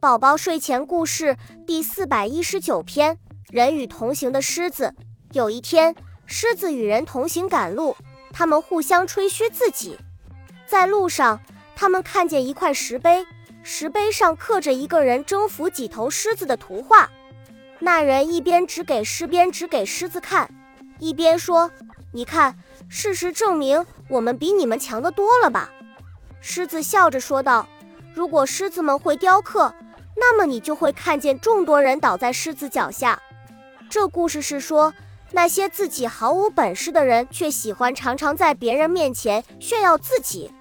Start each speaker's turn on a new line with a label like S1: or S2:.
S1: 宝宝睡前故事第四百一十九篇：人与同行的狮子。有一天，狮子与人同行赶路，他们互相吹嘘自己。在路上，他们看见一块石碑，石碑上刻着一个人征服几头狮子的图画。那人一边指给狮边指给狮子看，一边说：“你看，事实证明我们比你们强得多了吧？”狮子笑着说道：“如果狮子们会雕刻。”那么你就会看见众多人倒在狮子脚下。这故事是说，那些自己毫无本事的人，却喜欢常常在别人面前炫耀自己。